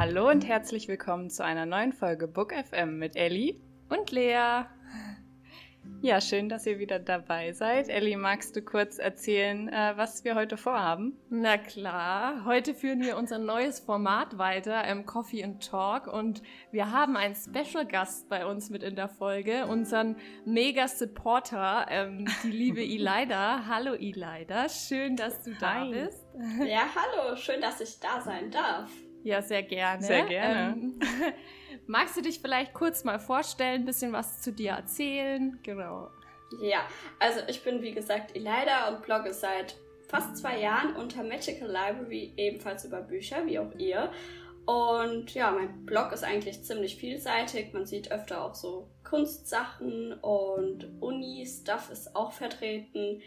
Hallo und herzlich willkommen zu einer neuen Folge Book FM mit Ellie und Lea. Ja, schön, dass ihr wieder dabei seid. Ellie, magst du kurz erzählen, äh, was wir heute vorhaben? Na klar, heute führen wir unser neues Format weiter, ähm, Coffee and Talk. Und wir haben einen Special Gast bei uns mit in der Folge, unseren Mega Supporter, ähm, die liebe Elida. Hallo Elida, schön, dass du da Hi. bist. Ja, hallo, schön, dass ich da sein darf. Ja, sehr gerne. Sehr gerne. Ähm, magst du dich vielleicht kurz mal vorstellen, ein bisschen was zu dir erzählen? Genau. Ja, also ich bin wie gesagt Elida und blogge seit fast zwei Jahren unter Magical Library, ebenfalls über Bücher, wie auch ihr. Und ja, mein Blog ist eigentlich ziemlich vielseitig. Man sieht öfter auch so Kunstsachen und Uni-Stuff ist auch vertreten.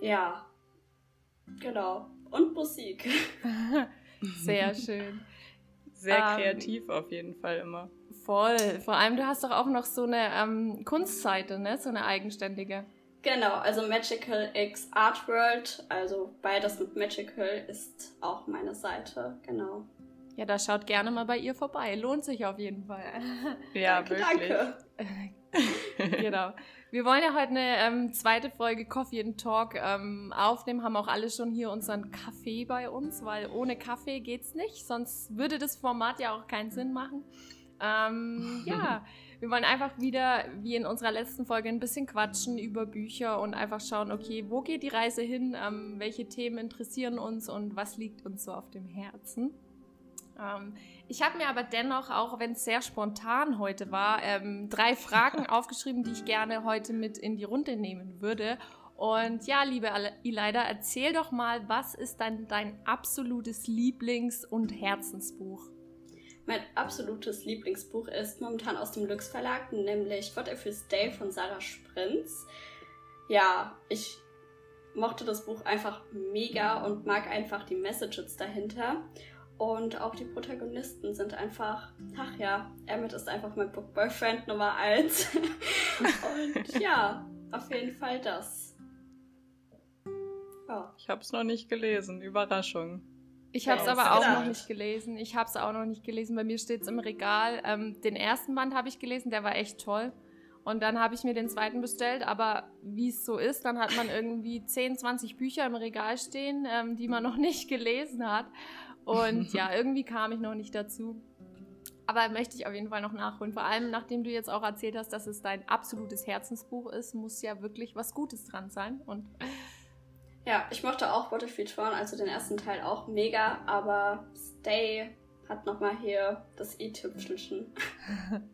Ja, genau. Und Musik. Sehr schön. Sehr ähm, kreativ auf jeden Fall immer. Voll. Vor allem, du hast doch auch noch so eine ähm, Kunstseite, ne? So eine eigenständige. Genau, also Magical X Art World, also beides mit Magical ist auch meine Seite, genau. Ja, da schaut gerne mal bei ihr vorbei. Lohnt sich auf jeden Fall. Ja, danke, wirklich. Danke. genau. Wir wollen ja heute eine ähm, zweite Folge Coffee and Talk ähm, aufnehmen. Haben auch alle schon hier unseren Kaffee bei uns, weil ohne Kaffee geht's nicht. Sonst würde das Format ja auch keinen Sinn machen. Ähm, ja, wir wollen einfach wieder, wie in unserer letzten Folge, ein bisschen quatschen über Bücher und einfach schauen, okay, wo geht die Reise hin? Ähm, welche Themen interessieren uns und was liegt uns so auf dem Herzen? Ich habe mir aber dennoch, auch wenn es sehr spontan heute war, ähm, drei Fragen aufgeschrieben, die ich gerne heute mit in die Runde nehmen würde. Und ja, liebe Elida, erzähl doch mal, was ist dann dein absolutes Lieblings- und Herzensbuch? Mein absolutes Lieblingsbuch ist momentan aus dem Lux Verlag, nämlich What If You Stay von Sarah Sprinz. Ja, ich mochte das Buch einfach mega und mag einfach die Messages dahinter. Und auch die Protagonisten sind einfach, ach ja, Emmett ist einfach mein Book Boyfriend Nummer 1. und ja, auf jeden Fall das. Ja. Ich habe es noch nicht gelesen, Überraschung. Ich habe es aber auch noch nicht gelesen. Ich habe es auch noch nicht gelesen. Bei mir steht es im Regal. Ähm, den ersten Band habe ich gelesen, der war echt toll. Und dann habe ich mir den zweiten bestellt, aber wie es so ist, dann hat man irgendwie 10, 20 Bücher im Regal stehen, ähm, die man noch nicht gelesen hat. Und ja, irgendwie kam ich noch nicht dazu. Aber möchte ich auf jeden Fall noch nachholen. Vor allem, nachdem du jetzt auch erzählt hast, dass es dein absolutes Herzensbuch ist, muss ja wirklich was Gutes dran sein. Und ja, ich mochte auch Battlefield Tron, also den ersten Teil auch mega, aber Stay hat nochmal hier das i-Tüpfelchen.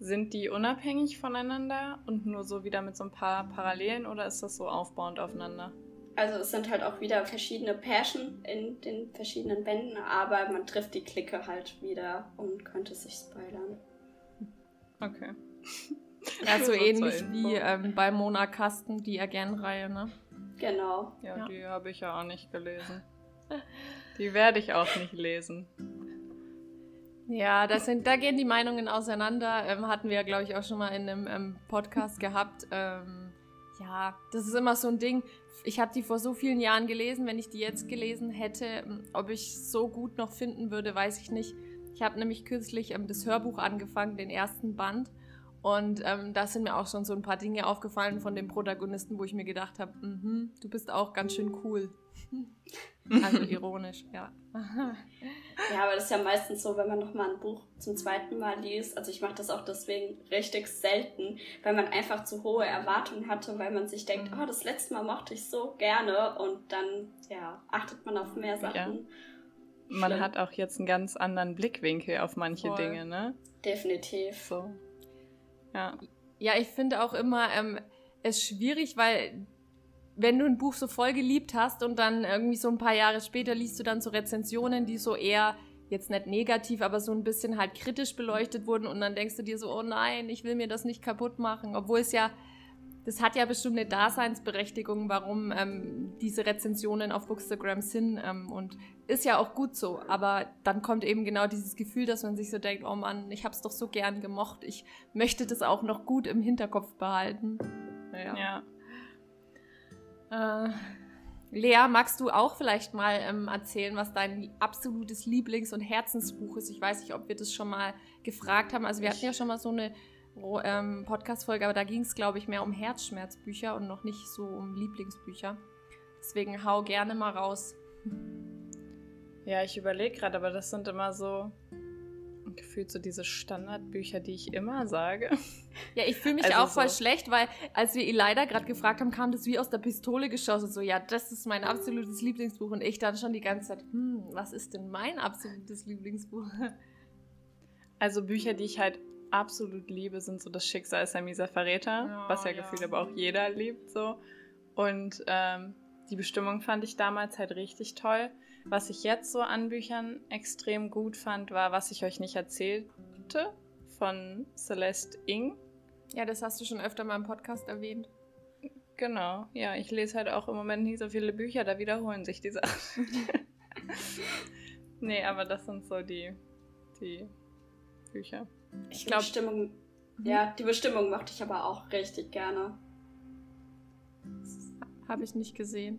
Sind die unabhängig voneinander und nur so wieder mit so ein paar Parallelen oder ist das so aufbauend aufeinander? Also es sind halt auch wieder verschiedene Pärchen in den verschiedenen Bänden, aber man trifft die Clique halt wieder und könnte sich spoilern. Okay. Ja, so ähnlich wie ähm, bei Mona Kasten, die Again-Reihe, ne? Genau. Ja, ja. die habe ich ja auch nicht gelesen. Die werde ich auch nicht lesen. Ja, das sind, da gehen die Meinungen auseinander. Ähm, hatten wir ja, glaube ich, auch schon mal in einem ähm, Podcast gehabt. Ähm, ja, das ist immer so ein Ding ich habe die vor so vielen Jahren gelesen. Wenn ich die jetzt gelesen hätte, ähm, ob ich so gut noch finden würde, weiß ich nicht. Ich habe nämlich kürzlich ähm, das Hörbuch angefangen, den ersten Band. Und ähm, da sind mir auch schon so ein paar Dinge aufgefallen von dem Protagonisten, wo ich mir gedacht habe, mm du bist auch ganz schön cool. also ironisch, ja. ja, aber das ist ja meistens so, wenn man nochmal ein Buch zum zweiten Mal liest. Also ich mache das auch deswegen richtig selten, weil man einfach zu hohe Erwartungen hatte, weil man sich denkt, mhm. oh, das letzte Mal mochte ich so gerne und dann, ja, achtet man auf mehr Sachen. Ja. Man hat auch jetzt einen ganz anderen Blickwinkel auf manche Voll. Dinge, ne? Definitiv. So. Ja. Ja, ich finde auch immer ähm, es schwierig, weil wenn du ein Buch so voll geliebt hast und dann irgendwie so ein paar Jahre später liest du dann so Rezensionen, die so eher jetzt nicht negativ, aber so ein bisschen halt kritisch beleuchtet wurden und dann denkst du dir so, oh nein, ich will mir das nicht kaputt machen, obwohl es ja das hat ja bestimmt eine Daseinsberechtigung, warum ähm, diese Rezensionen auf Bookstagram sind ähm, und ist ja auch gut so. Aber dann kommt eben genau dieses Gefühl, dass man sich so denkt, oh Mann, ich habe es doch so gern gemocht, ich möchte das auch noch gut im Hinterkopf behalten. Naja. Ja. Äh, Lea, magst du auch vielleicht mal ähm, erzählen, was dein absolutes Lieblings- und Herzensbuch ist? Ich weiß nicht, ob wir das schon mal gefragt haben. Also wir hatten ja schon mal so eine ähm, Podcast-Folge, aber da ging es, glaube ich, mehr um Herzschmerzbücher und noch nicht so um Lieblingsbücher. Deswegen hau gerne mal raus. Ja, ich überlege gerade, aber das sind immer so gefühlt so diese Standardbücher, die ich immer sage. Ja, ich fühle mich also auch voll so. schlecht, weil als wir leider gerade gefragt haben, kam das wie aus der Pistole geschossen. So, ja, das ist mein absolutes Lieblingsbuch. Und ich dann schon die ganze Zeit, hm, was ist denn mein absolutes Lieblingsbuch? Also Bücher, die ich halt absolut liebe, sind so Das Schicksal ist ein mieser Verräter, oh, was ja, ja gefühlt aber auch jeder liebt so. Und ähm, die Bestimmung fand ich damals halt richtig toll. Was ich jetzt so an Büchern extrem gut fand, war, was ich euch nicht erzählte, von Celeste Ing. Ja, das hast du schon öfter mal im Podcast erwähnt. Genau, ja, ich lese halt auch im Moment nie so viele Bücher, da wiederholen sich die Sachen. nee, aber das sind so die, die Bücher. Ich glaube, Bestimmung, ja, die Bestimmung mochte ich aber auch richtig gerne. Habe ich nicht gesehen.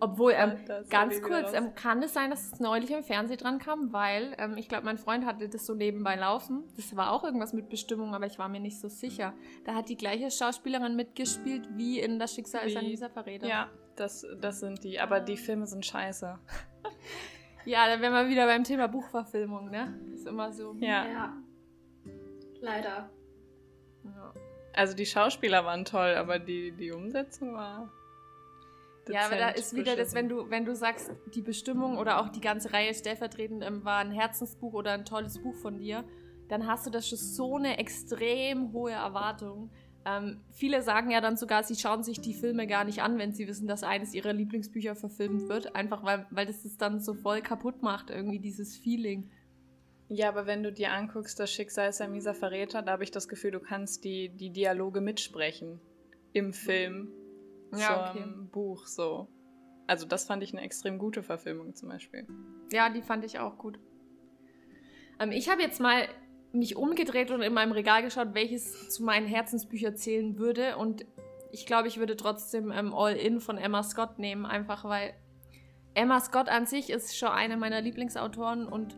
Obwohl, ähm, ganz kurz, ähm, kann es sein, dass es neulich im Fernsehen dran kam, weil ähm, ich glaube, mein Freund hatte das so nebenbei laufen. Das war auch irgendwas mit Bestimmung, aber ich war mir nicht so sicher. Da hat die gleiche Schauspielerin mitgespielt wie in Das Schicksal wie, ist ein dieser Verräter. Ja, das, das sind die. Aber die Filme sind scheiße. ja, dann wären wir wieder beim Thema Buchverfilmung, ne? Ist immer so. Ja. ja. Leider. Ja. Also die Schauspieler waren toll, aber die, die Umsetzung war ja, aber da ist wieder das, wenn du, wenn du sagst, die Bestimmung oder auch die ganze Reihe stellvertretend ähm, war ein Herzensbuch oder ein tolles Buch von dir, dann hast du das schon so eine extrem hohe Erwartung. Ähm, viele sagen ja dann sogar, sie schauen sich die Filme gar nicht an, wenn sie wissen, dass eines ihrer Lieblingsbücher verfilmt wird. Einfach weil, weil das es dann so voll kaputt macht, irgendwie dieses Feeling. Ja, aber wenn du dir anguckst, das Schicksal ist ein mieser Verräter, da habe ich das Gefühl, du kannst die, die Dialoge mitsprechen im Film ja, zum okay. Buch so. Also das fand ich eine extrem gute Verfilmung zum Beispiel. Ja, die fand ich auch gut. Ähm, ich habe jetzt mal mich umgedreht und in meinem Regal geschaut, welches zu meinen Herzensbüchern zählen würde. Und ich glaube, ich würde trotzdem ähm, All In von Emma Scott nehmen, einfach weil Emma Scott an sich ist schon eine meiner Lieblingsautoren und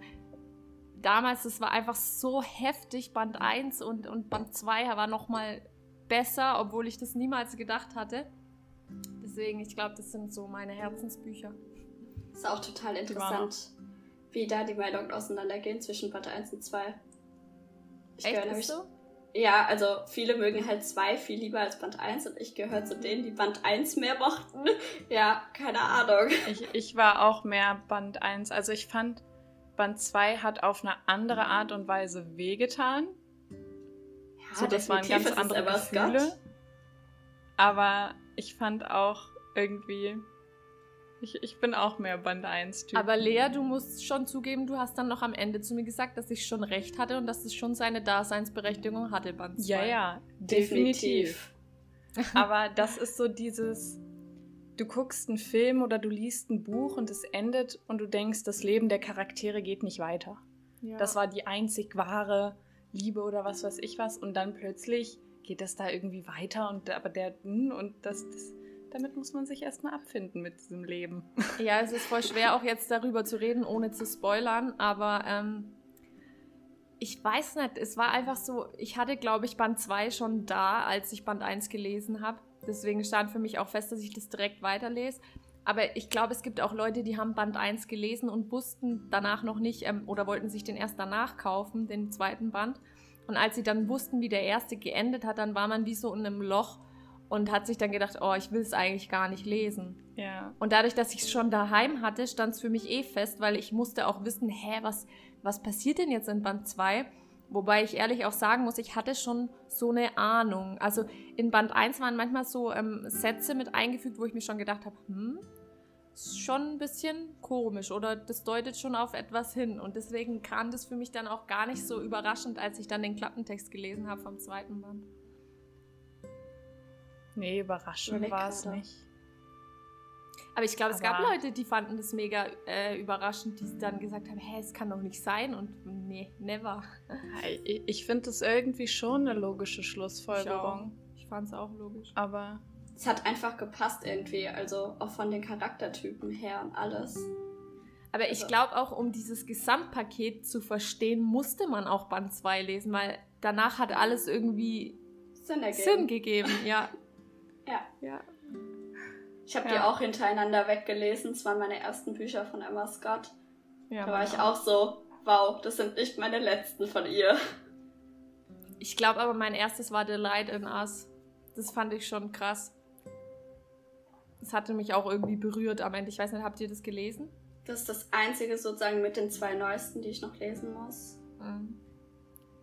damals, das war einfach so heftig, Band 1 und, und Band 2 war nochmal besser, obwohl ich das niemals gedacht hatte. Deswegen, ich glaube, das sind so meine Herzensbücher. Ist auch total interessant, wie da die Meinungen auseinandergehen zwischen Band 1 und 2. Ich Echt, ist so? Ja, also viele mögen halt 2 viel lieber als Band 1 und ich gehöre zu denen, die Band 1 mehr mochten. ja, keine Ahnung. Ich, ich war auch mehr Band 1. Also ich fand, Band 2 hat auf eine andere Art und Weise wehgetan. Ja, so, das waren ganz andere Gefühle. Aber ich fand auch irgendwie. Ich, ich bin auch mehr Band 1-Typ. Aber Lea, du musst schon zugeben, du hast dann noch am Ende zu mir gesagt, dass ich schon recht hatte und dass es schon seine Daseinsberechtigung hatte, Band 2. Ja, ja, definitiv. Aber das ist so dieses, du guckst einen Film oder du liest ein Buch und es endet und du denkst, das Leben der Charaktere geht nicht weiter. Ja. Das war die einzig wahre Liebe oder was weiß ich was und dann plötzlich geht das da irgendwie weiter und aber der hm, und das, das damit muss man sich erstmal abfinden mit diesem Leben. Ja, es ist voll schwer auch jetzt darüber zu reden, ohne zu spoilern, aber ähm, ich weiß nicht, es war einfach so, ich hatte glaube ich Band 2 schon da, als ich Band 1 gelesen habe. Deswegen stand für mich auch fest, dass ich das direkt weiterlese. Aber ich glaube, es gibt auch Leute, die haben Band 1 gelesen und wussten danach noch nicht ähm, oder wollten sich den erst danach kaufen, den zweiten Band. Und als sie dann wussten, wie der erste geendet hat, dann war man wie so in einem Loch und hat sich dann gedacht, oh, ich will es eigentlich gar nicht lesen. Ja. Und dadurch, dass ich es schon daheim hatte, stand es für mich eh fest, weil ich musste auch wissen, hä, was, was passiert denn jetzt in Band 2? Wobei ich ehrlich auch sagen muss, ich hatte schon so eine Ahnung. Also in Band 1 waren manchmal so ähm, Sätze mit eingefügt, wo ich mir schon gedacht habe, hm, schon ein bisschen komisch oder das deutet schon auf etwas hin. Und deswegen kam das für mich dann auch gar nicht so überraschend, als ich dann den Klappentext gelesen habe vom zweiten Band. Nee, überraschend war es nicht. Aber ich glaube, es gab Leute, die fanden das mega äh, überraschend, die dann gesagt haben, hä, es kann doch nicht sein und nee, never. Ich, ich finde das irgendwie schon eine logische Schlussfolgerung. Ich, ich fand es auch logisch. Aber es hat einfach gepasst irgendwie. Also auch von den Charaktertypen her und alles. Aber ich Also- glaube auch, um dieses Gesamtpaket zu verstehen, musste man auch Band 2 lesen, weil danach hat alles irgendwie Sinn ergeben. Sinn gegeben. Ja. Ja. Ja. Ich habe Ja. die auch hintereinander weggelesen. Es waren meine ersten Bücher von Emma Scott. ja da war ich meine auch so, wow, das sind nicht meine letzten von ihr. Ich glaube aber, mein erstes war The Light in Us. Das fand ich schon krass. Das hatte mich auch irgendwie berührt am Ende. Ich weiß nicht, habt ihr das gelesen? Das ist das einzige sozusagen mit den zwei neuesten, die ich noch lesen muss. Mhm.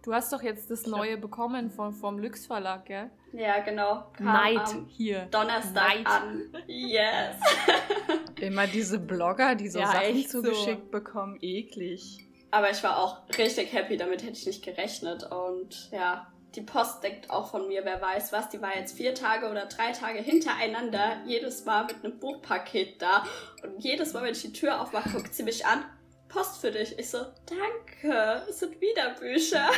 Du hast doch jetzt das Neue bekommen vom, vom Lüx Verlag, gell? Ja, genau. Kam am hier. Donnerstag Neid. an. Yes. Immer diese Blogger, die so Ja, Sachen echt so. zugeschickt bekommen, eklig. Aber ich war auch richtig happy, damit hätte ich nicht gerechnet. Und ja, die Post denkt auch von mir, wer weiß was. Die war jetzt vier Tage oder drei Tage hintereinander, jedes Mal mit einem Buchpaket da. Und jedes Mal, wenn ich die Tür aufmache, guckt sie mich an. Post für dich. Ich so, danke, es sind wieder Bücher.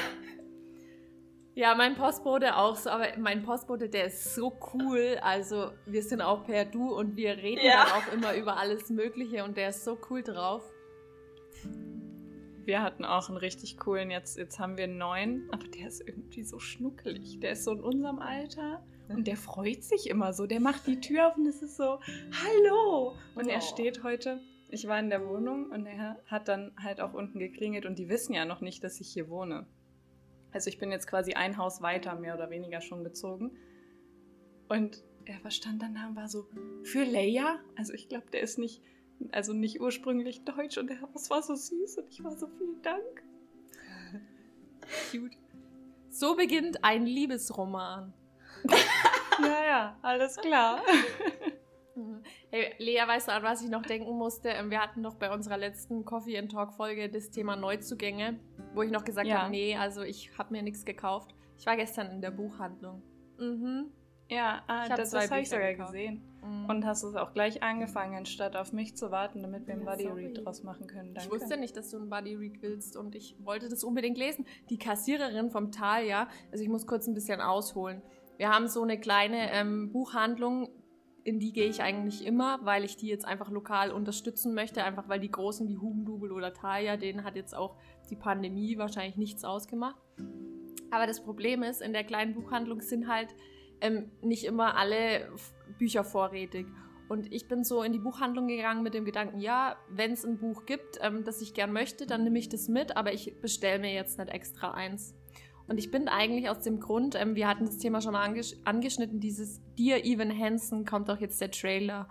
Ja, mein Postbote auch so, aber mein Postbote, der ist so cool. Also, wir sind auch per Du und wir reden Ja. dann auch immer über alles Mögliche und der ist so cool drauf. Wir hatten auch einen richtig coolen, jetzt, jetzt haben wir einen neuen, aber der ist irgendwie so schnuckelig. Der ist so in unserem Alter und der freut sich immer so. Der macht die Tür auf und es ist so, hallo! Und Oh. er steht heute, ich war in der Wohnung und er hat dann halt auch unten geklingelt und die wissen ja noch nicht, dass ich hier wohne. Also ich bin jetzt quasi ein Haus weiter, mehr oder weniger schon gezogen. Und er stand dann da und war so, für Leia? Also ich glaube, der ist nicht, also nicht ursprünglich deutsch und das war so süß und ich war so, vielen Dank. Cute. So beginnt ein Liebesroman. Ja, ja, alles klar. Hey, Lea, weißt du, an was ich noch denken musste? Ähm, Wir hatten doch bei unserer letzten Coffee and Talk Folge das Thema Neuzugänge, wo ich noch gesagt Ja. habe, nee, also ich habe mir nichts gekauft. Ich war gestern in der Buchhandlung. Mhm. Ja, ah, das, das habe ich sogar gekauft. gesehen. Mhm. Und hast es auch gleich angefangen, statt auf mich zu warten, damit wir einen Ja, Buddy sorry. Read draus machen können. Ich Danke. wusste nicht, dass du einen Buddy Read willst und ich wollte das unbedingt lesen. Die Kassiererin vom Tal, ja, also ich muss kurz ein bisschen ausholen. Wir haben so eine kleine ähm, Buchhandlung, in die gehe ich eigentlich immer, weil ich die jetzt einfach lokal unterstützen möchte, einfach weil die Großen wie Hugendubel oder Thalia, denen hat jetzt auch die Pandemie wahrscheinlich nichts ausgemacht. Aber das Problem ist, in der kleinen Buchhandlung sind halt ähm, nicht immer alle Bücher vorrätig. Und ich bin so in die Buchhandlung gegangen mit dem Gedanken, ja, wenn es ein Buch gibt, ähm, das ich gern möchte, dann nehme ich das mit, aber ich bestelle mir jetzt nicht extra eins. Und ich bin eigentlich aus dem Grund, ähm, wir hatten das Thema schon mal angesch angeschnitten, dieses Dear Evan Hansen kommt auch jetzt der Trailer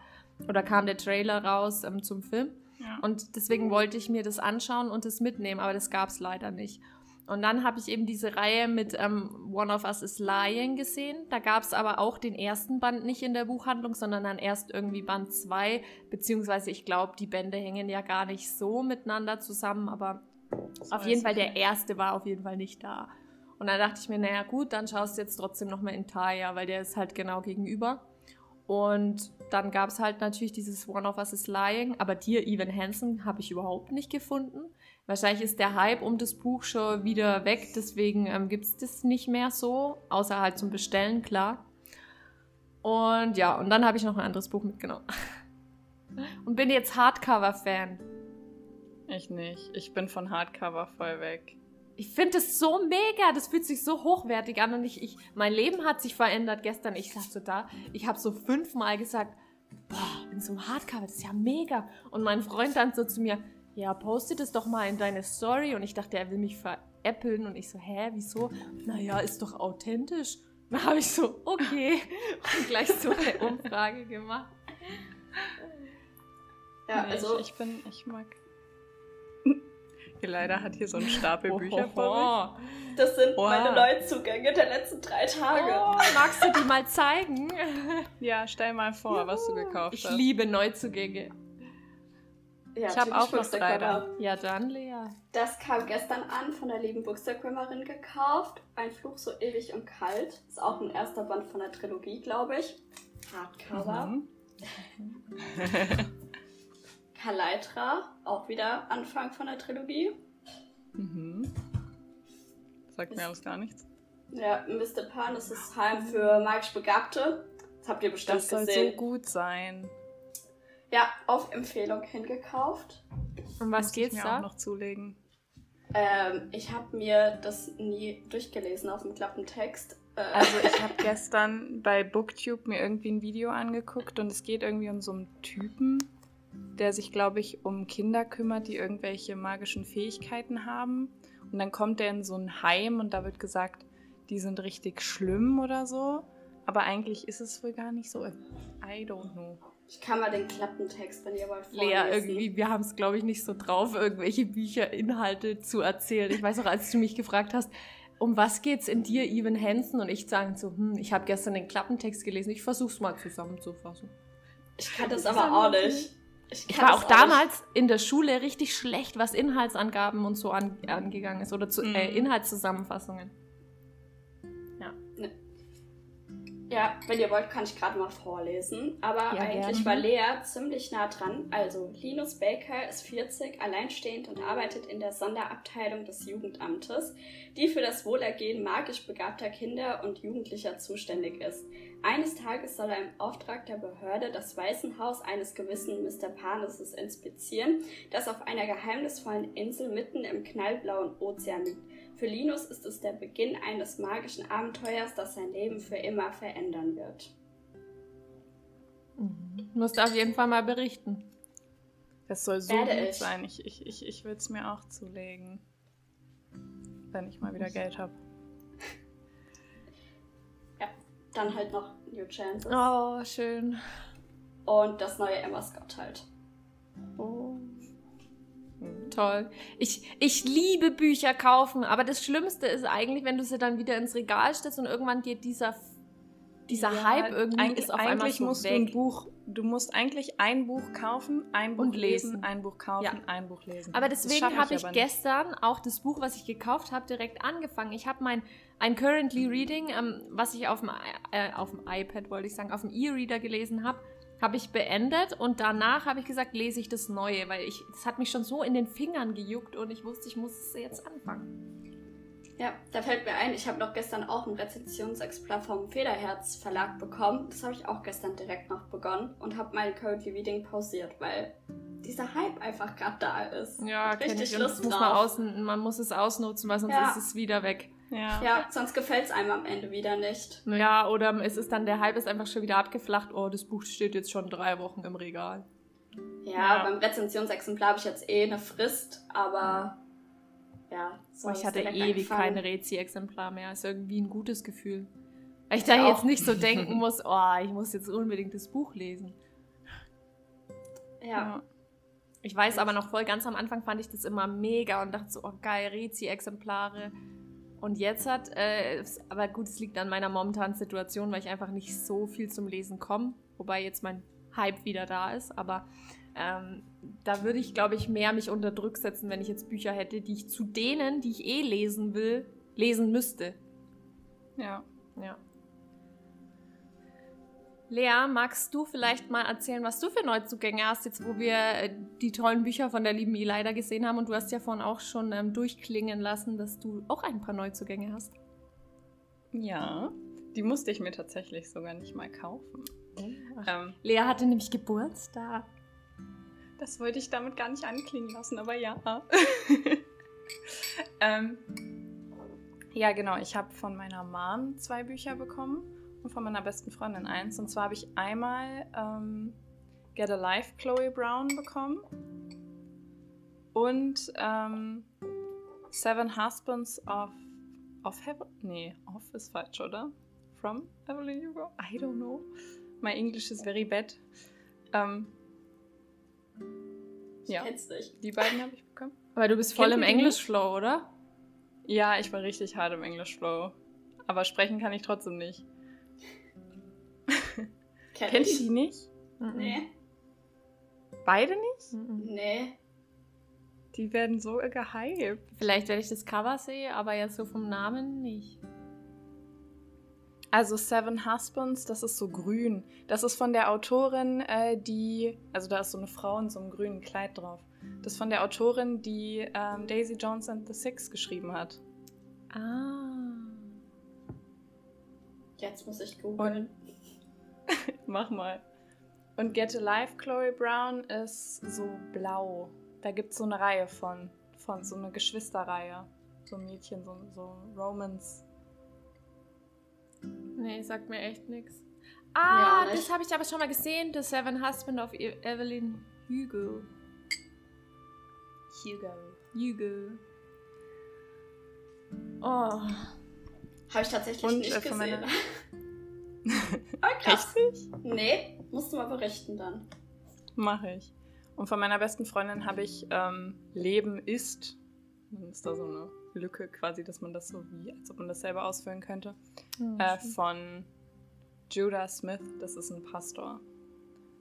oder kam der Trailer raus ähm, zum Film. Ja. Und deswegen wollte ich mir das anschauen und das mitnehmen, aber das gab es leider nicht. Und dann habe ich eben diese Reihe mit ähm, One of Us is Lying gesehen. Da gab es aber auch den ersten Band nicht in der Buchhandlung, sondern dann erst irgendwie Band 2. Beziehungsweise ich glaube, die Bände hängen ja gar nicht so miteinander zusammen, aber Das auf jeden Fall der erste war auf jeden Fall nicht da. Und dann dachte ich mir, naja gut, dann schaust du jetzt trotzdem nochmal in Taya, weil der ist halt genau gegenüber. Und dann gab es halt natürlich dieses One of Us is Lying, aber Dear Evan Hansen habe ich überhaupt nicht gefunden. Wahrscheinlich ist der Hype um das Buch schon wieder weg, deswegen ähm, gibt es das nicht mehr so, außer halt zum Bestellen, klar. Und ja, und dann habe ich noch ein anderes Buch mitgenommen. Und bin jetzt Hardcover-Fan. Ich nicht. Ich bin von Hardcover voll weg. Ich finde es so mega, das fühlt sich so hochwertig an und ich, ich, mein Leben hat sich verändert gestern. Ich saß so da, ich habe so fünfmal gesagt, boah, in so einem Hardcover, das ist ja mega. Und mein Freund dann so zu mir, ja, poste das doch mal in deine Story. Und ich dachte, er will mich veräppeln und ich so, hä, wieso? Naja, ist doch authentisch. Dann habe ich so, okay, und gleich so eine Umfrage gemacht. Ja, Nee, also ich, ich bin, ich mag. Leider hat hier so einen Stapel Bücher vor Ohoho. das sind meine Neuzugänge der letzten drei Tage. Oh, magst du die mal zeigen? mich. Ja, stell mal vor, was du gekauft Ich hast. liebe Neuzugänge. Ja, Ich hab typisch auch noch drei da. Ja, dann, Lea. Das kam gestern an, von der lieben Bookstagrammerin gekauft. Ein Fluch so ewig und kalt. Ist auch ein erster Band von der Trilogie, glaube ich. Hardcover. Mhm. Kaleitra, auch wieder Anfang von der Trilogie. Mhm. Sagt mir alles gar nichts. Ja, Mr. Pan, das ist Heim für magisch Begabte. habt ihr bestimmt das soll gesehen. so gut sein. Ja, auf Empfehlung hingekauft. Um was Muss geht's ich mir da? auch noch zulegen. Ähm, ich habe mir das nie durchgelesen auf dem Klappentext. Äh, Also ich habe gestern bei Booktube mir irgendwie ein Video angeguckt und es geht irgendwie um so einen Typen, der sich, glaube ich, um Kinder kümmert, die irgendwelche magischen Fähigkeiten haben. Und dann kommt er in so ein Heim und da wird gesagt, die sind richtig schlimm oder so. Aber eigentlich ist es wohl gar nicht so. I don't know. ich kann mal den Klappentext, ihr wollt, Lea, vorlesen. irgendwie, wir haben es, glaube ich, nicht so drauf, irgendwelche Bücher, Inhalte zu erzählen. Ich weiß auch, als du mich gefragt hast, um was geht's in dir, Even Hansen? Und ich sagen so, hm, ich habe gestern den Klappentext gelesen, ich versuch's mal zusammenzufassen. Ich kann das aber auch nicht. Ich kann war auch damals in der Schule richtig schlecht, was Inhaltsangaben und so an, angegangen ist oder zu, äh, Mhm. Inhaltszusammenfassungen. Ja, wenn ihr wollt, kann ich gerade mal vorlesen. Aber Ja, eigentlich gerne. war Lea ziemlich nah dran. Also, Linus Baker ist 40, alleinstehend und arbeitet in der Sonderabteilung des Jugendamtes, die für das Wohlergehen magisch begabter Kinder und Jugendlicher zuständig ist. Eines Tages soll er im Auftrag der Behörde das Waisenhaus eines gewissen Mr. Parnassus inspizieren, das auf einer geheimnisvollen Insel mitten im knallblauen Ozean liegt. Für Linus ist es der Beginn eines magischen Abenteuers, das sein Leben für immer verändern wird. Mhm. Musst auf jeden Fall mal berichten. Das soll so Werde gut ich. sein. Ich, ich, ich, ich will es mir auch zulegen. Wenn ich mal wieder Geld habe. Dann halt noch New Chances. Oh, schön. Und das neue Emma Scott halt. Oh. Toll. Ich, ich liebe Bücher kaufen, aber das Schlimmste ist eigentlich, wenn du sie dann wieder ins Regal stellst und irgendwann geht dieser, dieser Ja, Hype irgendwie eigentlich, ist auf einmal eigentlich so musst du weg. ein Buch, du musst eigentlich ein Buch kaufen, ein Buch Und lesen, lesen. ein Buch kaufen, Ja. ein Buch lesen. Aber deswegen habe ich nicht. gestern auch das Buch, was ich gekauft habe, direkt angefangen. Ich habe mein ein Currently Reading, ähm, was ich auf dem, äh, auf dem iPad, wollte ich sagen, auf dem E-Reader gelesen habe, habe ich beendet und danach habe ich gesagt, lese ich das Neue, weil ich, das hat mich schon so in den Fingern gejuckt und ich wusste, ich muss es jetzt anfangen. Ja, da fällt mir ein, ich habe noch gestern auch ein Rezensionsexemplar vom Federherz Verlag bekommen. Das habe ich auch gestern direkt noch begonnen und habe mein Currently Reading pausiert, weil dieser Hype einfach gerade da ist. Ja, richtig ich. Lust muss drauf. man, außen, man muss es ausnutzen, weil sonst Ja. ist es wieder weg. Ja. Ja, sonst gefällt es einem am Ende wieder nicht. Ja, oder es ist dann, der Hype ist einfach schon wieder abgeflacht. Oh, das Buch steht jetzt schon drei Wochen im Regal. Ja, Ja. beim Rezensionsexemplar habe ich jetzt eh eine Frist, aber ja. Boah, ich es hatte ewig kein Rezi-Exemplar mehr. Ist irgendwie ein gutes Gefühl. Weil ich da Ich jetzt auch. nicht so denken muss, oh, ich muss jetzt unbedingt das Buch lesen. Ja. Ich weiß aber noch voll, ganz am Anfang fand ich das immer mega und dachte so, oh geil, Rezi-Exemplare. Und jetzt hat, äh, aber gut, es liegt an meiner momentanen Situation, weil ich einfach nicht so viel zum Lesen komme. Wobei jetzt mein Hype wieder da ist. Aber ähm, da würde ich, glaube ich, mehr mich unter Druck setzen, wenn ich jetzt Bücher hätte, die ich zu denen, die ich eh lesen will, lesen müsste. ja. Ja. Lea, magst du vielleicht mal erzählen, was du für Neuzugänge hast, jetzt wo wir äh, die tollen Bücher von der lieben Elida gesehen haben und du hast ja vorhin auch schon ähm, durchklingen lassen, dass du auch ein paar Neuzugänge hast. Ja. Die musste ich mir tatsächlich sogar nicht mal kaufen. Ähm, Lea hatte nämlich Geburtstag. Das wollte ich damit gar nicht anklingen lassen, aber ja. ähm, ja, genau. Ich habe von meiner Mom zwei Bücher bekommen von meiner besten Freundin eins. Und zwar habe ich einmal ähm, Get Alive Chloe Brown bekommen und ähm, Seven Husbands of, of Heaven. Nee, of ist falsch, oder? From Evelyn Hugo? I don't know. My English is very bad. Ähm, Ich ja. kenn's nicht. Die beiden habe ich bekommen. Aber du bist voll Kennt im Englisch-Flow, oder? Ja, ich war richtig hart im Englisch-Flow. Aber sprechen kann ich trotzdem nicht. Kenn Kennt ihr ich. die nicht? Nee. Beide nicht? Nee. Die werden so gehypt. Vielleicht, wenn ich das Cover sehe, aber jetzt so vom Namen nicht. Also Seven Husbands, das ist so grün. Das ist von der Autorin, äh, die, also da ist so eine Frau in so einem grünen Kleid drauf. Das ist von der Autorin, die ähm, Daisy Jones and the Six geschrieben hat. Ah. Jetzt muss ich googeln. Mach mal. Und Get Alive Chloe Brown ist so blau. Da gibt es so eine Reihe von, von so eine Geschwisterreihe. So Mädchen, so, so Romance. Nee, sagt mir echt nichts. Ah, Ja, das habe ich aber schon mal gesehen. The Seven Husband of E- Evelyn Hugo. Hugo. Hugo. Oh. Habe ich tatsächlich Und, nicht äh, gesehen. Richtig? Nee, musst du mal berichten dann. Mache ich. Und von meiner besten Freundin habe ich ähm, Leben ist. Dann ist da so eine Lücke quasi, dass man das so wie, als ob man das selber ausfüllen könnte. Äh, von Judah Smith. Das ist ein Pastor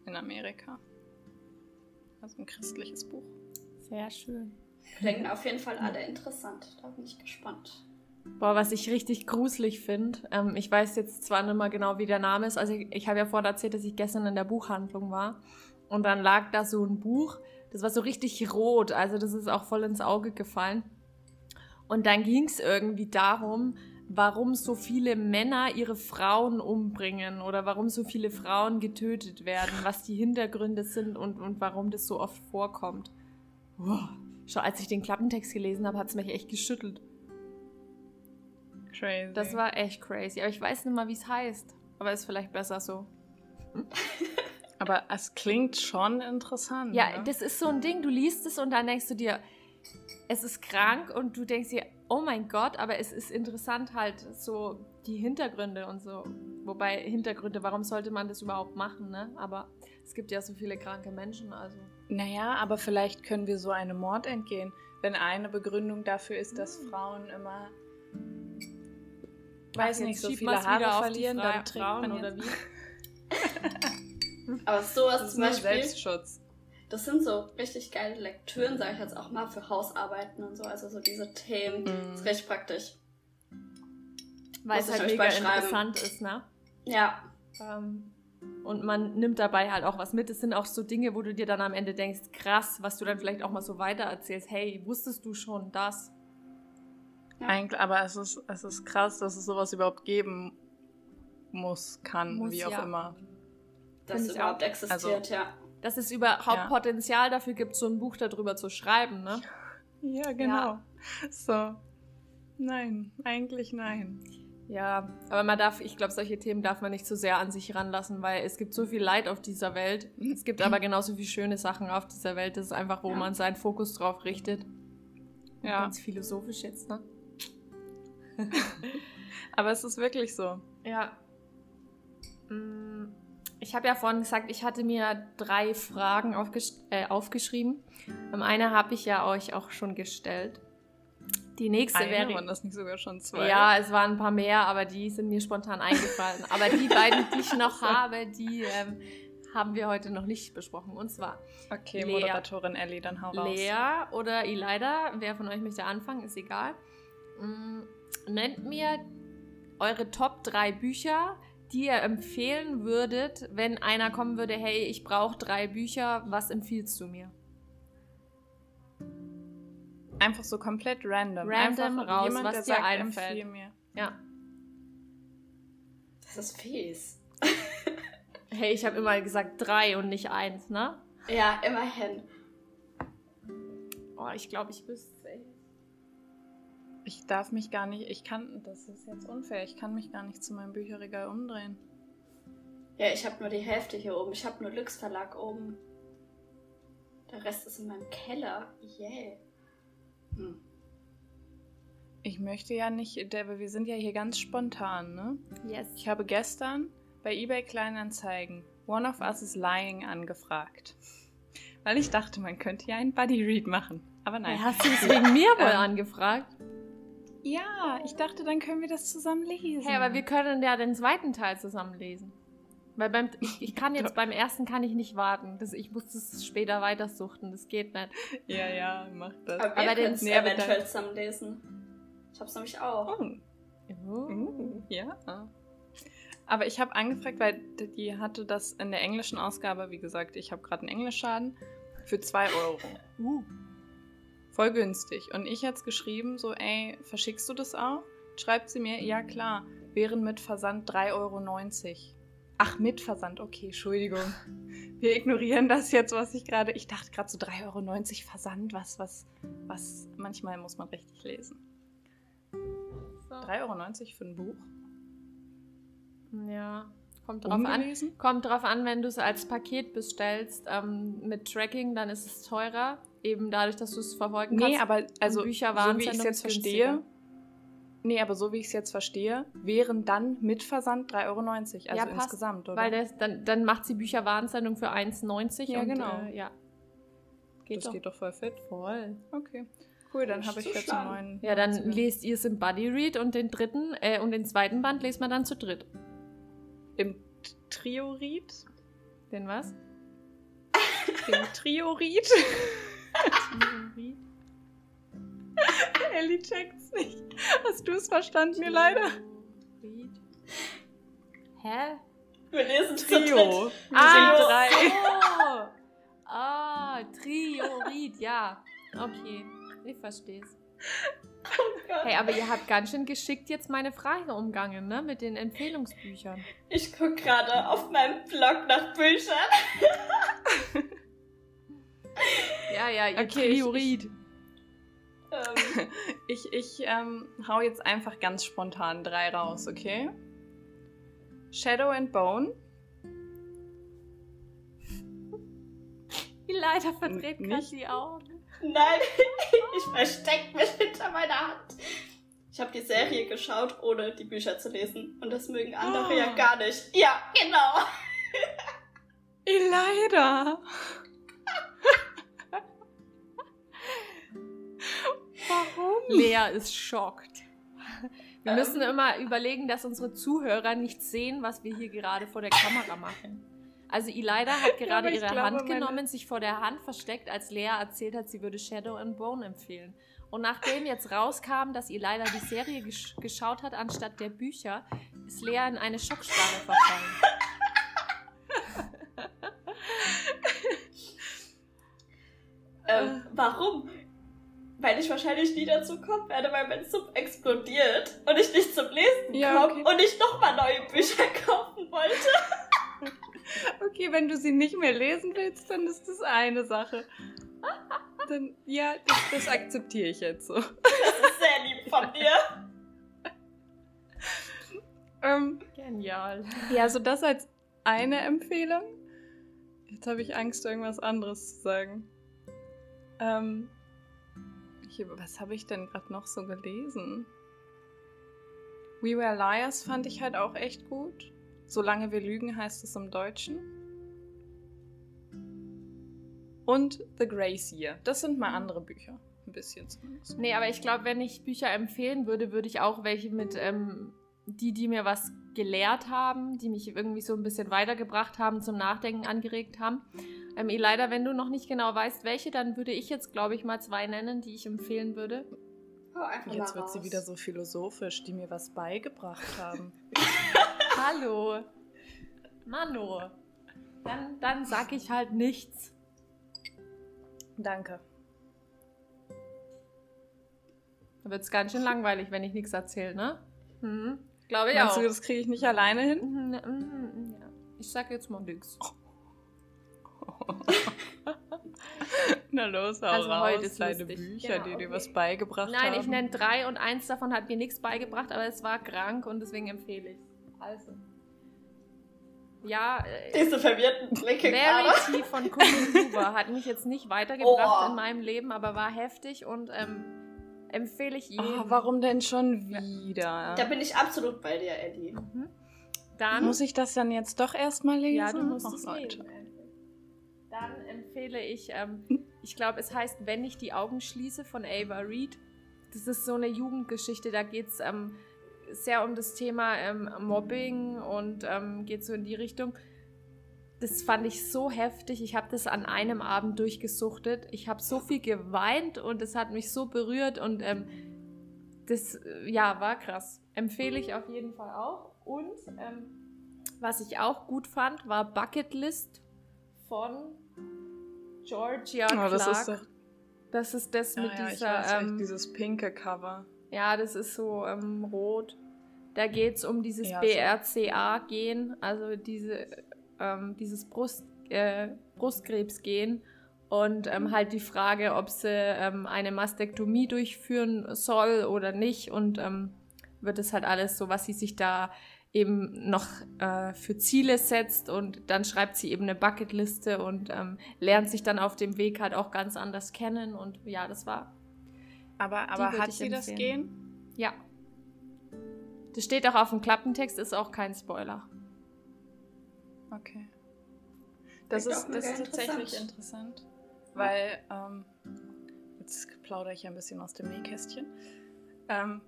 in Amerika. Also ein christliches Buch. Sehr schön. Klingen auf jeden Fall alle interessant. Da bin ich gespannt. Boah, was ich richtig gruselig finde, ähm, ich weiß jetzt zwar nicht mehr genau, wie der Name ist, also ich, ich habe ja vorhin erzählt, dass ich gestern in der Buchhandlung war und dann lag da so ein Buch, das war so richtig rot, also das ist auch voll ins Auge gefallen. Und dann ging es irgendwie darum, warum so viele Männer ihre Frauen umbringen oder warum so viele Frauen getötet werden, was die Hintergründe sind und, und warum das so oft vorkommt. Boah. Schon als ich den Klappentext gelesen habe, hat es mich echt geschüttelt. Crazy. Das war echt crazy. Aber ich weiß nicht mal, wie es heißt. Aber ist vielleicht besser so. Aber es klingt schon interessant. Ja, ne? das ist so ein Ding. Du liest es und dann denkst du dir, es ist krank und du denkst dir, oh mein Gott, aber es ist interessant halt so die Hintergründe und so. Wobei Hintergründe, warum sollte man das überhaupt machen, ne? Aber es gibt ja so viele kranke Menschen, also. Naja, aber vielleicht können wir so einem Mord entgehen, wenn eine Begründung dafür ist, dass Frauen immer, weiß nicht, so viele Haare verlieren, dann trägt Frauen man oder wie? Aber sowas Das ist zum Beispiel, Selbstschutz. das sind so richtig geile Lektüren, sage ich jetzt auch mal, für Hausarbeiten und so. Also so diese Themen. Mhm. ist richtig praktisch. Weil Muss es ich halt mega interessant ist, ne? Ja, Ähm, und man nimmt dabei halt auch was mit. Es sind auch so Dinge, wo du dir dann am Ende denkst, krass, was du dann vielleicht auch mal so weiter erzählst. Hey, wusstest du schon das? Ja. Eigentlich, aber es ist, es ist krass, dass es sowas überhaupt geben muss, kann, Muss, wie auch ja. immer. das Find ich überhaupt auch. existiert, ja. Dass es überhaupt Ja. Potenzial dafür gibt, so ein Buch darüber zu schreiben, ne? Ja, genau. So. Nein, eigentlich nein. Ja, aber man darf, ich glaube, solche Themen darf man nicht so sehr an sich ranlassen, weil es gibt so viel Leid auf dieser Welt. Es gibt aber genauso viele schöne Sachen auf dieser Welt. Das ist einfach, wo Ja. man seinen Fokus drauf richtet. Ja, Ganz philosophisch jetzt, ne? aber es ist wirklich so. Ja. Mm, Ich habe ja vorhin gesagt, ich hatte mir drei Fragen aufgesch äh, aufgeschrieben. Eine habe ich ja euch auch schon gestellt. Die nächste Eine, wäre. waren das nicht sogar schon zwei? Ja, es waren ein paar mehr, aber die sind mir spontan eingefallen. aber die beiden, die ich noch habe, die ähm, haben wir heute noch nicht besprochen. Und zwar Okay, Lea. Moderatorin Ellie, dann hau raus. Lea oder Elida, wer von euch möchte anfangen, ist egal. Nennt mir eure Top 3 Bücher, die ihr empfehlen würdet, wenn einer kommen würde, hey, ich brauche drei Bücher, was empfiehlst du mir? Einfach so komplett random. Random Einfach raus, jemand, was der dir sagt, einfällt. mir. Ja. Das ist fies. Hey, ich habe immer gesagt drei und nicht eins, ne? Ja, immerhin. Oh, ich glaube, ich wüsste es. Ich darf mich gar nicht, ich kann, das ist jetzt unfair, ich kann mich gar nicht zu meinem Bücherregal umdrehen. Ja, ich habe nur die Hälfte hier oben. Ich habe nur Lux Verlag oben. Der Rest ist in meinem Keller. Yeah. Hm. Ich möchte ja nicht, der, wir sind ja hier ganz spontan, ne? Yes. Ich habe gestern bei eBay Kleinanzeigen One of Us is Lying angefragt. Weil ich dachte, man könnte ja einen Buddy Read machen. Aber nein. Hast du es wegen mir wohl Ähm, angefragt? Ja, ich dachte, dann können wir das zusammen lesen. Hey, aber wir können ja den zweiten Teil zusammen lesen. Weil beim, ich, ich kann jetzt beim ersten kann ich nicht warten. Das, ich muss das später weitersuchten. Das geht nicht. Ja, ja, mach das. Aber wir Aber den- können es nee, eventuell dann- zusammen lesen. Ich hab's nämlich auch. Oh. Uh, ja. Aber ich habe angefragt, weil die hatte das in der englischen Ausgabe, wie gesagt, ich habe gerade einen Englischschaden, für 2 Euro. Uh. Voll günstig. Und ich jetzt geschrieben, so, ey, verschickst du das auch? Schreibt sie mir, ja klar, wären mit Versand 3,90 Euro. Ach, mit Versand, okay, Entschuldigung. Wir ignorieren das jetzt, was ich gerade. Ich dachte gerade so 3,90 Euro Versand, was, was, was. Manchmal muss man richtig lesen. So. 3,90 Euro für ein Buch? Ja, kommt drauf an. Ungelesen? Kommt drauf an, wenn du es als Paket bestellst ähm, mit Tracking, dann ist es teurer. Eben dadurch, dass du es verfolgen Nee, kannst. aber also, Bücher so waren wie ich es jetzt günstiger. verstehe. Nee, aber so wie ich es jetzt verstehe, wären dann mit Versand 3,90 Euro. Also Ja, passt, insgesamt, oder? Weil das, dann, dann macht sie Bücherwarensendung für 1,90 Ja, und, genau. Äh, ja. Geht das doch. geht doch voll fit. voll. Okay. Cool, dann habe ich jetzt einen neuen. Ja, dann Zugang. lest ihr es im Buddy Read und den dritten äh, und den zweiten Band lest man dann zu dritt. Im T- Triorit? Den was? Im Triorit? Ellie checkt's nicht. Hast du es verstanden, mir leider? Read. Hä? Wir lesen Trio. Ah, sind drei. Ah, Triorit, ja. Okay, ich versteh's. Oh Gott. Hey, aber ihr habt ganz schön geschickt jetzt meine Frage umgangen, ne? Mit den Empfehlungsbüchern. Ich gucke gerade auf meinem Blog nach Büchern. Ja, ja, ihr Okay, ich-. Ähm, Ich, ich ähm, hau jetzt einfach ganz spontan drei raus, okay? Shadow and Bone. Die Leiter verdreht nicht? die Augen. nein, ich verstecke mich hinter meiner Hand. Ich habe die Serie geschaut, ohne die Bücher zu lesen. Und das mögen andere Oh. ja gar nicht. Ja, genau. Elida! Warum? Lea ist schockt. Wir müssen immer überlegen, dass unsere Zuhörer nicht sehen, was wir hier gerade vor der Kamera machen. Also Elida hat gerade ich ihre glaube, Hand meine- genommen, sich vor der Hand versteckt, als Lea erzählt hat, sie würde Shadow and Bone empfehlen. Und nachdem jetzt rauskam, dass Elida die Serie gesch geschaut hat anstatt der Bücher, ist Lea in eine Schockstarre verfallen. Ähm, warum? Weil ich wahrscheinlich nie dazu kommen werde, weil mein Sub explodiert und ich nicht zum Lesen Ja, komme okay. und ich nochmal neue Bücher kaufen wollte. Okay, wenn du sie nicht mehr lesen willst, dann ist das eine Sache. Dann, ja, das, das akzeptiere ich jetzt so. Das ist sehr lieb von dir. Ähm, Genial. ja, also das als eine Empfehlung. Jetzt habe ich Angst, irgendwas anderes zu sagen. Ähm, ich, was habe ich denn gerade noch so gelesen? We Were Liars fand ich halt auch echt gut. Solange wir lügen heißt es im Deutschen. Und The Gracier. Das sind mal andere Bücher. Ein bisschen zumindest. Nee, aber ich glaube, wenn ich Bücher empfehlen würde, würde ich auch welche mit ähm, die, die mir was gelehrt haben, die mich irgendwie so ein bisschen weitergebracht haben, zum Nachdenken angeregt haben. Ähm, Elida, wenn du noch nicht genau weißt, welche, dann würde ich jetzt, glaube ich, mal zwei nennen, die ich empfehlen würde. Oh, einfach Jetzt mal wird sie raus. wieder so philosophisch, die mir was beigebracht haben. Hallo. Manu. Dann, dann sag ich halt nichts. Danke. Da wird es ganz schön langweilig, wenn ich nichts erzähle, ne? Mhm. Glaube ich Meinst auch. du, das kriege ich nicht alleine hin? Mhm, mhm, ja. Ich sag jetzt mal nix. Na los, hau Also raus, heute ist deine lustig. Bücher, Genau, die dir was beigebracht haben. Nein, ich nenne drei und eins davon hat mir nichts beigebracht, aber es war krank und deswegen empfehle ich Also. Ja, äh, Diese verwirrten Blicke gerade. Verity von Colin Hoover hat mich jetzt nicht weitergebracht Oh. in meinem Leben, aber war heftig und ähm, empfehle ich jedem. Oh, warum denn schon wieder? Da bin ich absolut bei dir, Ellie. Mhm. Dann, Muss ich das dann jetzt doch erstmal lesen? ja, du musst Ach, es Leute. lesen. Dann empfehle ich, ähm, ich glaube, es heißt Wenn ich die Augen schließe von Ava Reed. Das ist so eine Jugendgeschichte, da geht es ähm, sehr um das Thema ähm, Mobbing und ähm, geht so in die Richtung. Das fand ich so heftig. Ich habe das an einem Abend durchgesuchtet. Ich habe so viel geweint und es hat mich so berührt und ähm, das äh, ja war krass. Empfehle ich auf jeden Fall auch. Und ähm, was ich auch gut fand, war Bucket List von Georgia Oh, Clark. das ist doch. Das ist das Ja, mit ja, dieser, weiß, ähm, dieses pinke Cover. ja, das ist so ähm, rot. Da geht es um dieses ja, BRCA-Gen, also diese, ähm, dieses Brust, äh, Brustkrebs-Gen. Und ähm, halt die Frage, ob sie ähm, eine Mastektomie durchführen soll oder nicht. Und ähm, wird es halt alles so, was sie sich da eben noch äh, für Ziele setzt und dann schreibt sie eben eine Bucketliste und ähm, lernt sich dann auf dem Weg halt auch ganz anders kennen und ja, das war. Aber, aber hat sie empfehlen. das Gehen? Ja. Das steht auch auf dem Klappentext, ist auch kein Spoiler. Okay. Das, ist, das ist tatsächlich interessant, weil ähm, jetzt plaudere ich ein bisschen aus dem Nähkästchen. Ähm,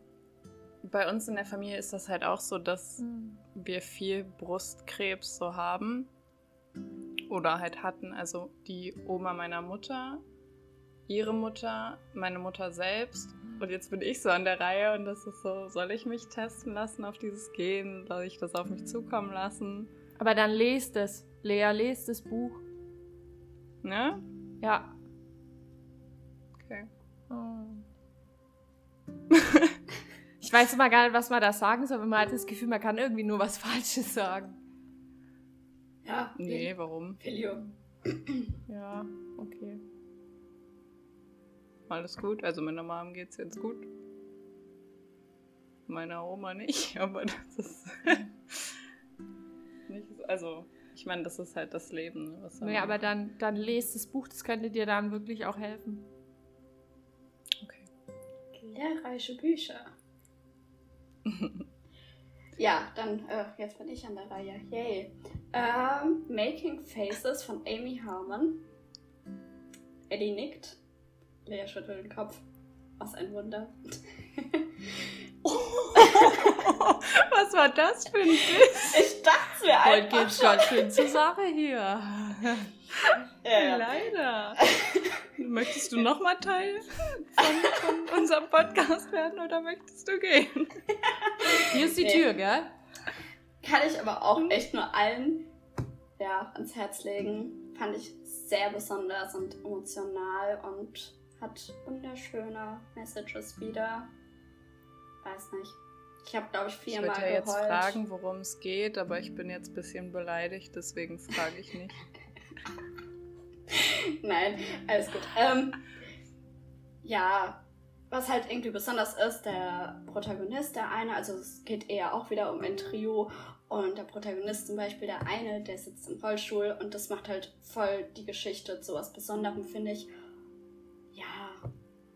bei uns in der Familie ist das halt auch so, dass mhm. wir viel Brustkrebs so haben oder halt hatten. Also die Oma meiner Mutter, ihre Mutter, meine Mutter selbst. Und jetzt bin ich so an der Reihe und das ist so, soll ich mich testen lassen auf dieses Gen? Soll ich das auf mich zukommen lassen? Aber dann lest es. Lea, lest das Buch. Ne? Ja. Okay. Oh. Ich weiß immer gar nicht, was man da sagen soll, wenn man hat das Gefühl, man kann irgendwie nur was Falsches sagen. Ja. Nee, warum? Filio. Ja, okay. Alles gut. Also meiner Mom geht's jetzt gut. Meiner Oma nicht, aber das ist nicht. Also, ich meine, das ist halt das Leben. Ne, was naja, aber dann, dann lest das Buch, das könnte dir dann wirklich auch helfen. Okay. Lehrreiche Bücher. ja, dann, äh, jetzt bin ich an der Reihe. Yay. Ähm, Making Faces von Amy Harmon. Eddie nickt. Lea schüttelt den Kopf. Was ein Wunder. Was war das für ein Biss? Ich dachte mir einfach. Heute geht's ganz schön zur Sache hier. Ja. Leider. Möchtest du nochmal Teil von, von, unserem Podcast werden oder möchtest du gehen? Hier ist die nee. Tür, gell? Kann ich aber auch echt nur allen ja, ans Herz legen. Fand ich sehr besonders und emotional und hat wunderschöne Messages wieder. Weiß nicht. Ich habe, glaube ich, viermal Ich würde ja jetzt fragen, worum es geht, aber ich bin jetzt ein bisschen beleidigt, deswegen frage ich nicht. Nein, alles gut. Ähm, ja, was halt irgendwie besonders ist, der Protagonist, der eine, also es geht eher auch wieder um ein Trio und der Protagonist zum Beispiel, der eine, der sitzt im Rollstuhl und das macht halt voll die Geschichte zu was Besonderem, finde ich. Ja,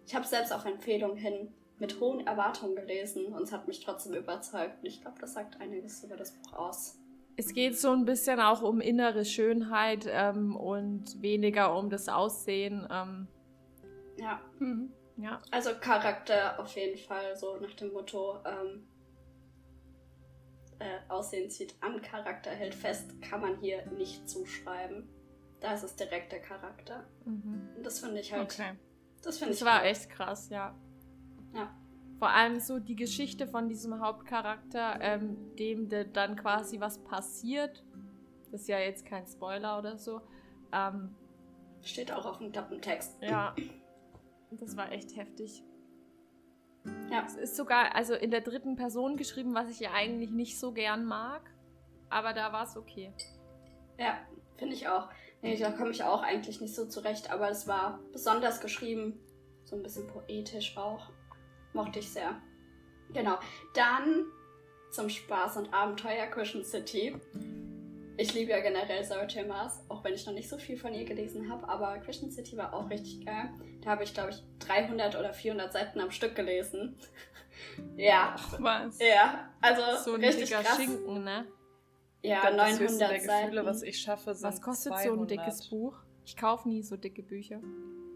ich habe selbst auf Empfehlung hin mit hohen Erwartungen gelesen und es hat mich trotzdem überzeugt. Und ich glaube, das sagt einiges über das Buch aus. Es geht so ein bisschen auch um innere Schönheit ähm, und weniger um das Aussehen. Ähm. Ja. Mhm. ja. Also Charakter auf jeden Fall, so nach dem Motto, ähm, äh, Aussehen zieht an, Charakter hält fest, kann man hier nicht zuschreiben. Da ist es direkt der Charakter. Mhm. Und das finde ich halt. Okay. Das finde ich. Das war cool. echt krass, ja. Ja vor allem so die Geschichte von diesem Hauptcharakter, ähm, dem de dann quasi was passiert. Das ist ja jetzt kein Spoiler oder so. Ähm, Steht auch auf dem Klappentext. Ja. Das war echt heftig. Ja. Es ist sogar also in der dritten Person geschrieben, was ich ja eigentlich nicht so gern mag. Aber da war es okay. Ja, finde ich auch. Nee, da komme ich auch eigentlich nicht so zurecht, aber es war besonders geschrieben. So ein bisschen poetisch auch. Mochte ich sehr. Genau. Dann zum Spaß und Abenteuer Cushion City. Ich liebe ja generell Sarah J. Maas, auch wenn ich noch nicht so viel von ihr gelesen habe, aber Cushion City war auch richtig geil. Da habe ich, glaube ich, 300 oder 400 Seiten am Stück gelesen. ja. Ach, was? Ja, also so ein richtig dicker krass. Schinken, ne? Ja, glaub, 900 das der Seiten. Gefühle, was ich schaffe, sind Was kostet 200. so ein dickes Buch? Ich kaufe nie so dicke Bücher.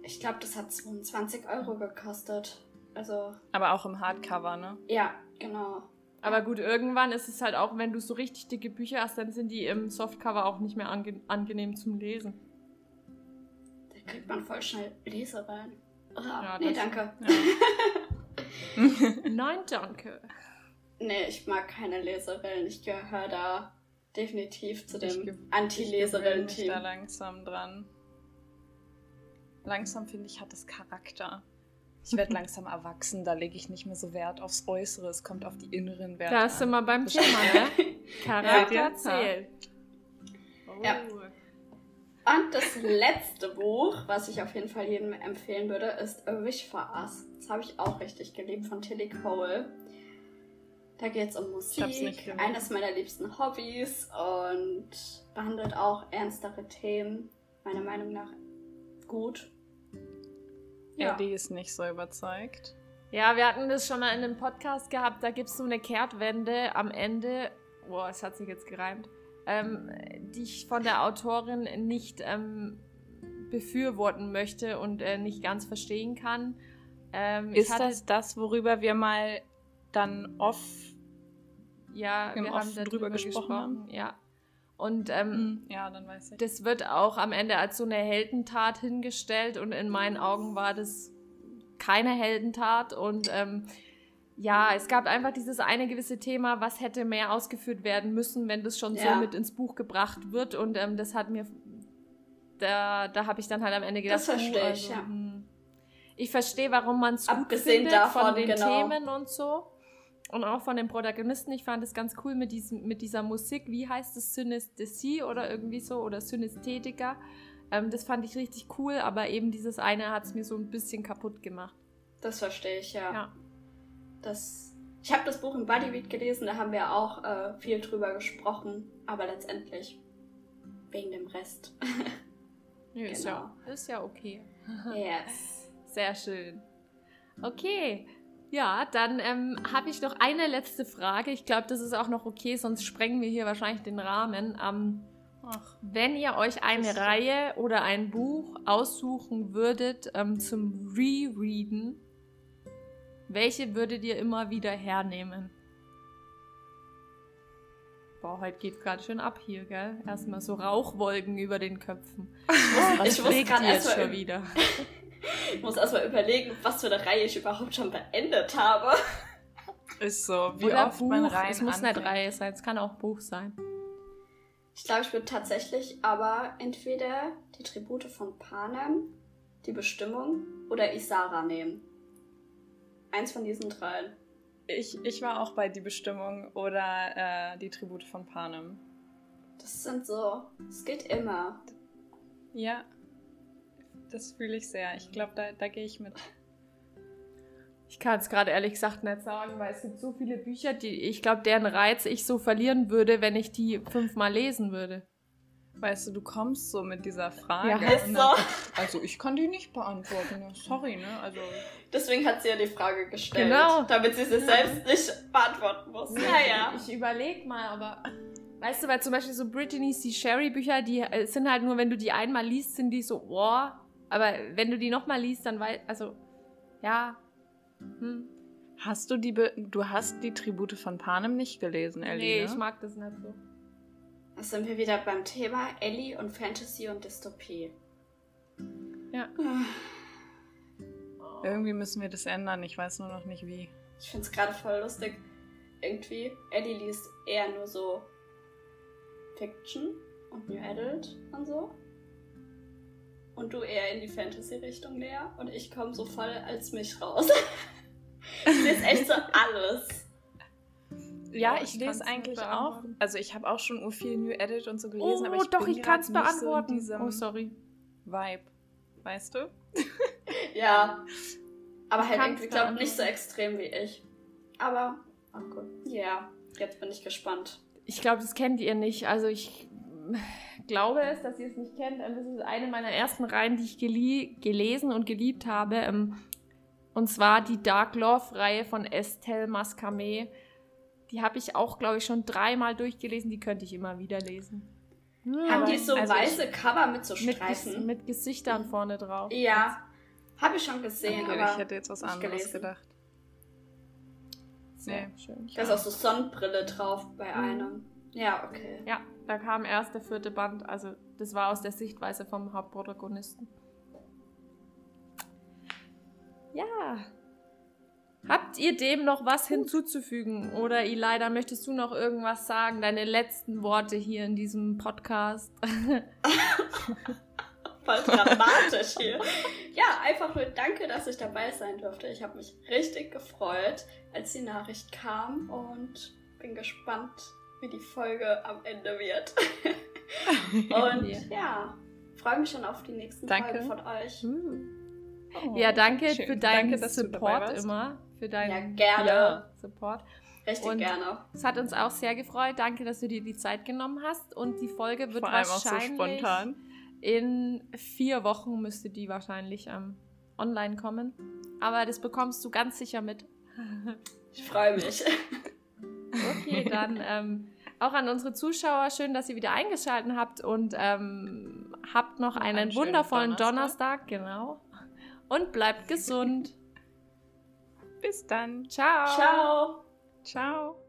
Ich glaube, das hat 22 Euro gekostet. Also. Aber auch im Hardcover, ne? Ja, genau. Aber gut, irgendwann ist es halt auch, wenn du so richtig dicke Bücher hast, dann sind die im Softcover auch nicht mehr ange angenehm zum Lesen. Da kriegt man voll schnell Lesereien. Oh, ja, nee, danke. Ja. Nein, danke. Nee, ich mag keine Leserillen. Ich gehöre da definitiv zu dem Anti-Leserillen-Team. Ich da langsam dran. Langsam, finde ich, hat es Charakter. Ich werde langsam erwachsen, da lege ich nicht mehr so Wert aufs Äußere, es kommt auf die inneren Werte. Da sind wir beim Thema, ne? Charakter ja. zählt. Oh. Ja. Und das letzte Buch, was ich auf jeden Fall jedem empfehlen würde, ist A Wish for Us. Das habe ich auch richtig geliebt von Tilly Cole. Da geht es um Musik, eines meiner liebsten Hobbys und behandelt auch ernstere Themen, meiner Meinung nach gut. Ja. Eddie ist nicht so überzeugt. Ja, wir hatten das schon mal in einem Podcast gehabt, da gibt es so eine Kehrtwende am Ende. Boah, es hat sich jetzt gereimt ähm, die ich von der Autorin nicht ähm, befürworten möchte und äh, nicht ganz verstehen kann. Ähm, ist das das, worüber wir mal dann off, ja, wir haben darüber gesprochen, gesprochen haben? Ja. Und ähm, hm, ja, dann weiß ich. das wird auch am Ende als so eine Heldentat hingestellt und in meinen Augen war das keine Heldentat und ähm, ja, es gab einfach dieses eine gewisse Thema, was hätte mehr ausgeführt werden müssen, wenn das schon ja. so mit ins Buch gebracht wird. Und ähm, das hat mir, da, da habe ich dann halt am Ende gedacht, das verstehe uh, also, ich, ja. Hm. Ich verstehe, warum man es gut findet davon, von den genau. Themen und so. Und auch von den Protagonisten. Ich fand es ganz cool mit, diesem, mit dieser Musik. Wie heißt es? Synästhesie oder irgendwie so? Oder Synästhetiker. Ähm, das fand ich richtig cool, aber eben dieses eine hat es mir so ein bisschen kaputt gemacht. Das verstehe ich, ja. ja das. Ich habe das Buch im Bodybeat gelesen, da haben wir auch äh, viel drüber gesprochen, aber letztendlich wegen dem Rest. ja, genau. ist, ja, ist ja okay. yes. Sehr schön. Okay. Ja, dann ähm, habe ich noch eine letzte Frage. Ich glaube, das ist auch noch okay, sonst sprengen wir hier wahrscheinlich den Rahmen. Ähm, Ach, wenn ihr euch eine Reihe oder ein Buch aussuchen würdet ähm, zum Rereaden, welche würdet ihr immer wieder hernehmen? Boah, heute geht gerade schön ab hier, gell? Erstmal so Rauchwolken über den Köpfen. Ich muss gerade erst schon wieder. ich muss erstmal überlegen, was für eine Reihe ich überhaupt schon beendet habe. Ist so. Wie Oder oft Buch. man rein Es muss anfängt. nicht Reihe sein, es kann auch Buch sein. Ich glaube, ich würde tatsächlich aber entweder die Tribute von Panem, die Bestimmung oder Isara nehmen. Eins von diesen dreien. Ich, ich war auch bei Die Bestimmung oder äh, Die Tribute von Panem. Das sind so. Es geht immer. Ja. Das fühle ich sehr. Ich glaube, da, da gehe ich mit. Ich kann es gerade ehrlich gesagt nicht sagen, weil es gibt so viele Bücher, die ich glaube, deren Reiz ich so verlieren würde, wenn ich die fünfmal lesen würde. Weißt du, du kommst so mit dieser Frage. Ja, ist so. Also ich kann die nicht beantworten. Sorry, ne? Also Deswegen hat sie ja die Frage gestellt. Genau. Damit sie sich selbst nicht beantworten muss. Naja. Ich, ich überlege mal, aber. Weißt du, weil zum Beispiel so Brittany's die Sherry-Bücher, die äh, sind halt nur, wenn du die einmal liest, sind die so, oh. Aber wenn du die nochmal liest, dann weil, also, ja. Hm. Hast du die, Be du hast die Tribute von Panem nicht gelesen, Ellie? Nee, ne? ich mag das nicht so. Da sind wir wieder beim Thema Ellie und Fantasy und Dystopie. Ja. Irgendwie müssen wir das ändern. Ich weiß nur noch nicht wie. Ich finde es gerade voll lustig. Irgendwie, Ellie liest eher nur so Fiction und New Adult und so. Und du eher in die Fantasy-Richtung, Lea. Und ich komme so voll als mich raus. ich lese echt so alles. Ja, ich, ich lese eigentlich auch. Also ich habe auch schon ur viel New Edit und so gelesen, oh, aber ich doch, ich kann es beantworten. So oh, sorry. Vibe. Weißt du? ja. Aber ich halt irgendwie, glaube nicht so extrem wie ich. Aber, ach oh gut. Ja, jetzt bin ich gespannt. Ich glaube, das kennt ihr nicht. Also ich glaube es, dass ihr es nicht kennt. Das ist eine meiner ersten Reihen, die ich gelesen und geliebt habe. Ähm, und zwar die Dark Love-Reihe von Estelle Mascamé. Die habe ich auch, glaube ich, schon dreimal durchgelesen. Die könnte ich immer wieder lesen. Haben die so also weiße ich, Cover mit so Streifen? Mit, mit, Gesichtern vorne drauf. Ja, habe ich schon gesehen. Okay, aber ich hätte jetzt was anderes gelesen. gedacht. Sehr nee. schön. Da ist auch so Sonnenbrille drauf bei mhm. einem. Ja, okay. Ja, da kam erst der vierte Band. Also, das war aus der Sichtweise vom Hauptprotagonisten. Ja, Habt ihr dem noch was hinzuzufügen? Oder Ileida, möchtest du noch irgendwas sagen? Deine letzten Worte hier in diesem Podcast. Voll dramatisch hier. Ja, einfach nur danke, dass ich dabei sein durfte. Ich habe mich richtig gefreut, als die Nachricht kam und bin gespannt, wie die Folge am Ende wird. und ja, freue mich schon auf die nächsten danke. Folgen von euch. Oh, ja, danke schön. für deinen danke, Support immer. Für deinen ja, gerne. Ja, Support. Richtig und gerne. Es hat uns auch sehr gefreut. Danke, dass du dir die Zeit genommen hast. Und die Folge wird Vor allem wahrscheinlich auch so spontan. in vier Wochen müsste die wahrscheinlich ähm, online kommen. Aber das bekommst du ganz sicher mit. Ich freue mich. Okay, dann ähm, auch an unsere Zuschauer schön, dass ihr wieder eingeschaltet habt und ähm, habt noch einen, einen wundervollen Donnerstag. Donnerstag, genau. Und bleibt gesund. Bis dann. Ciao. Ciao. Ciao.